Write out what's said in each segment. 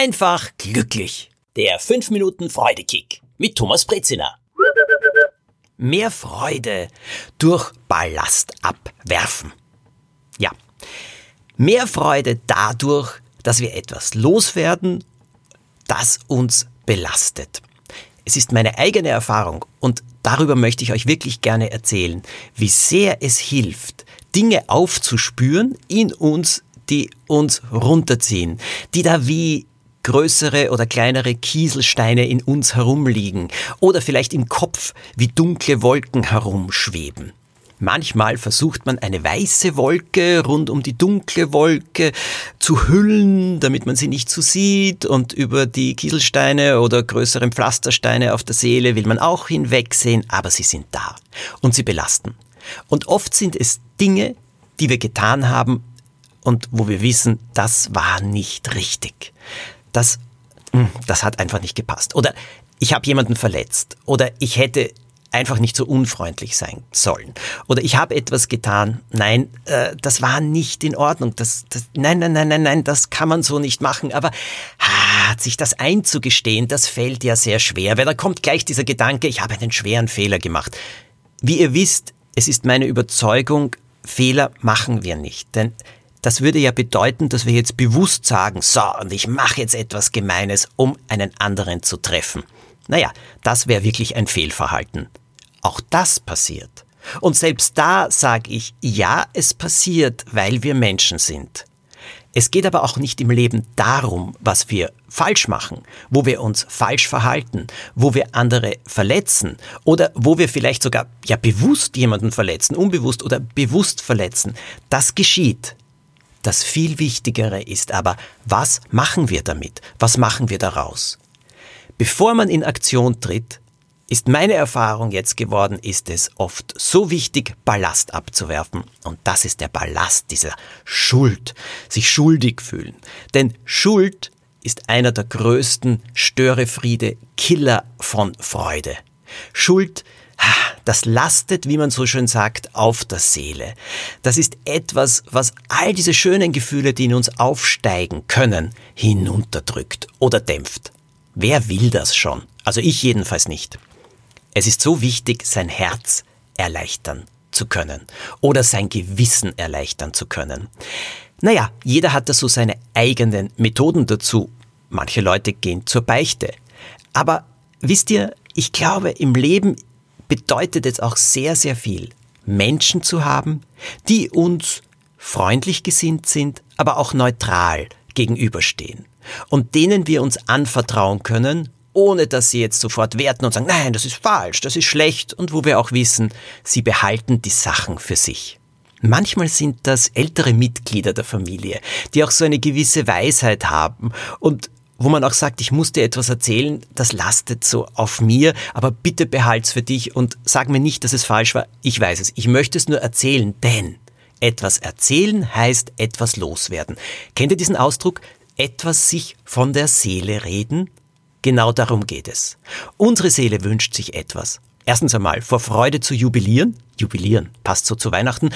einfach glücklich. Der 5 Minuten Freudekick mit Thomas Brezina. Mehr Freude durch Ballast abwerfen. Ja. Mehr Freude dadurch, dass wir etwas loswerden, das uns belastet. Es ist meine eigene Erfahrung und darüber möchte ich euch wirklich gerne erzählen, wie sehr es hilft, Dinge aufzuspüren in uns, die uns runterziehen, die da wie größere oder kleinere Kieselsteine in uns herumliegen oder vielleicht im Kopf wie dunkle Wolken herumschweben. Manchmal versucht man eine weiße Wolke rund um die dunkle Wolke zu hüllen, damit man sie nicht so sieht und über die Kieselsteine oder größeren Pflastersteine auf der Seele will man auch hinwegsehen, aber sie sind da und sie belasten. Und oft sind es Dinge, die wir getan haben und wo wir wissen, das war nicht richtig. Das, hm, das hat einfach nicht gepasst. Oder ich habe jemanden verletzt. Oder ich hätte einfach nicht so unfreundlich sein sollen. Oder ich habe etwas getan, nein, äh, das war nicht in Ordnung. Das, das, nein, nein, nein, nein, nein, das kann man so nicht machen. Aber ah, sich das einzugestehen, das fällt ja sehr schwer, weil da kommt gleich dieser Gedanke, ich habe einen schweren Fehler gemacht. Wie ihr wisst, es ist meine Überzeugung, Fehler machen wir nicht. Denn das würde ja bedeuten, dass wir jetzt bewusst sagen, so, und ich mache jetzt etwas Gemeines, um einen anderen zu treffen. Naja, das wäre wirklich ein Fehlverhalten. Auch das passiert. Und selbst da sage ich, ja, es passiert, weil wir Menschen sind. Es geht aber auch nicht im Leben darum, was wir falsch machen, wo wir uns falsch verhalten, wo wir andere verletzen oder wo wir vielleicht sogar ja bewusst jemanden verletzen, unbewusst oder bewusst verletzen. Das geschieht. Das viel Wichtigere ist aber, was machen wir damit? Was machen wir daraus? Bevor man in Aktion tritt, ist meine Erfahrung jetzt geworden, ist es oft so wichtig, Ballast abzuwerfen. Und das ist der Ballast dieser Schuld, sich schuldig fühlen. Denn Schuld ist einer der größten Störefriede, Killer von Freude. Schuld das lastet, wie man so schön sagt, auf der Seele. Das ist etwas, was all diese schönen Gefühle, die in uns aufsteigen können, hinunterdrückt oder dämpft. Wer will das schon? Also ich jedenfalls nicht. Es ist so wichtig, sein Herz erleichtern zu können oder sein Gewissen erleichtern zu können. Naja, jeder hat da so seine eigenen Methoden dazu. Manche Leute gehen zur Beichte. Aber wisst ihr, ich glaube, im Leben bedeutet es auch sehr, sehr viel, Menschen zu haben, die uns freundlich gesinnt sind, aber auch neutral gegenüberstehen und denen wir uns anvertrauen können, ohne dass sie jetzt sofort werten und sagen, nein, das ist falsch, das ist schlecht und wo wir auch wissen, sie behalten die Sachen für sich. Manchmal sind das ältere Mitglieder der Familie, die auch so eine gewisse Weisheit haben und wo man auch sagt, ich muss dir etwas erzählen, das lastet so auf mir, aber bitte behalt's für dich und sag mir nicht, dass es falsch war. Ich weiß es. Ich möchte es nur erzählen, denn etwas erzählen heißt etwas loswerden. Kennt ihr diesen Ausdruck? Etwas sich von der Seele reden? Genau darum geht es. Unsere Seele wünscht sich etwas. Erstens einmal vor Freude zu jubilieren. Jubilieren passt so zu Weihnachten.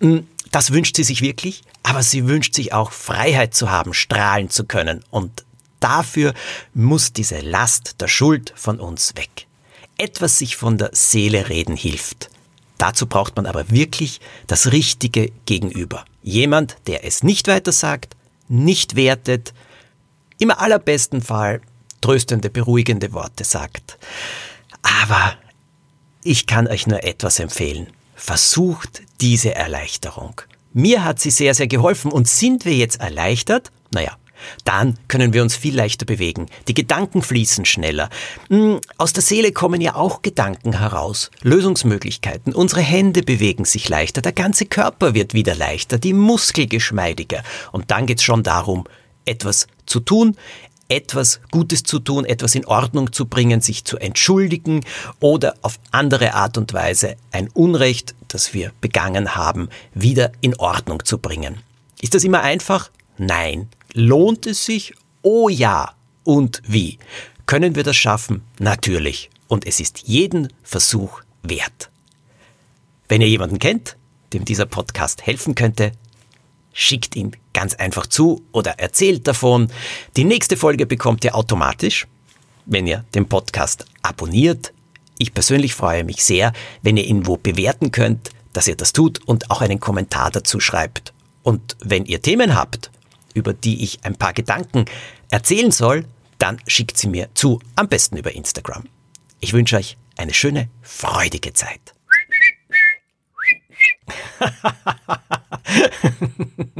Hm, das wünscht sie sich wirklich, aber sie wünscht sich auch Freiheit zu haben, strahlen zu können. Und Dafür muss diese Last der Schuld von uns weg. Etwas sich von der Seele reden hilft. Dazu braucht man aber wirklich das richtige Gegenüber. Jemand, der es nicht weiter sagt, nicht wertet, im allerbesten Fall tröstende, beruhigende Worte sagt. Aber ich kann euch nur etwas empfehlen. Versucht diese Erleichterung. Mir hat sie sehr, sehr geholfen und sind wir jetzt erleichtert? Naja, dann können wir uns viel leichter bewegen. Die Gedanken fließen schneller. Hm, aus der Seele kommen ja auch Gedanken heraus, Lösungsmöglichkeiten. Unsere Hände bewegen sich leichter, der ganze Körper wird wieder leichter, die Muskel geschmeidiger. Und dann geht's schon darum, etwas zu tun, etwas Gutes zu tun, etwas in Ordnung zu bringen, sich zu entschuldigen oder auf andere Art und Weise ein Unrecht, das wir begangen haben, wieder in Ordnung zu bringen. Ist das immer einfach? Nein. Lohnt es sich? Oh ja. Und wie? Können wir das schaffen? Natürlich. Und es ist jeden Versuch wert. Wenn ihr jemanden kennt, dem dieser Podcast helfen könnte, schickt ihn ganz einfach zu oder erzählt davon. Die nächste Folge bekommt ihr automatisch, wenn ihr den Podcast abonniert. Ich persönlich freue mich sehr, wenn ihr ihn wo bewerten könnt, dass ihr das tut und auch einen Kommentar dazu schreibt. Und wenn ihr Themen habt, über die ich ein paar Gedanken erzählen soll, dann schickt sie mir zu, am besten über Instagram. Ich wünsche euch eine schöne, freudige Zeit.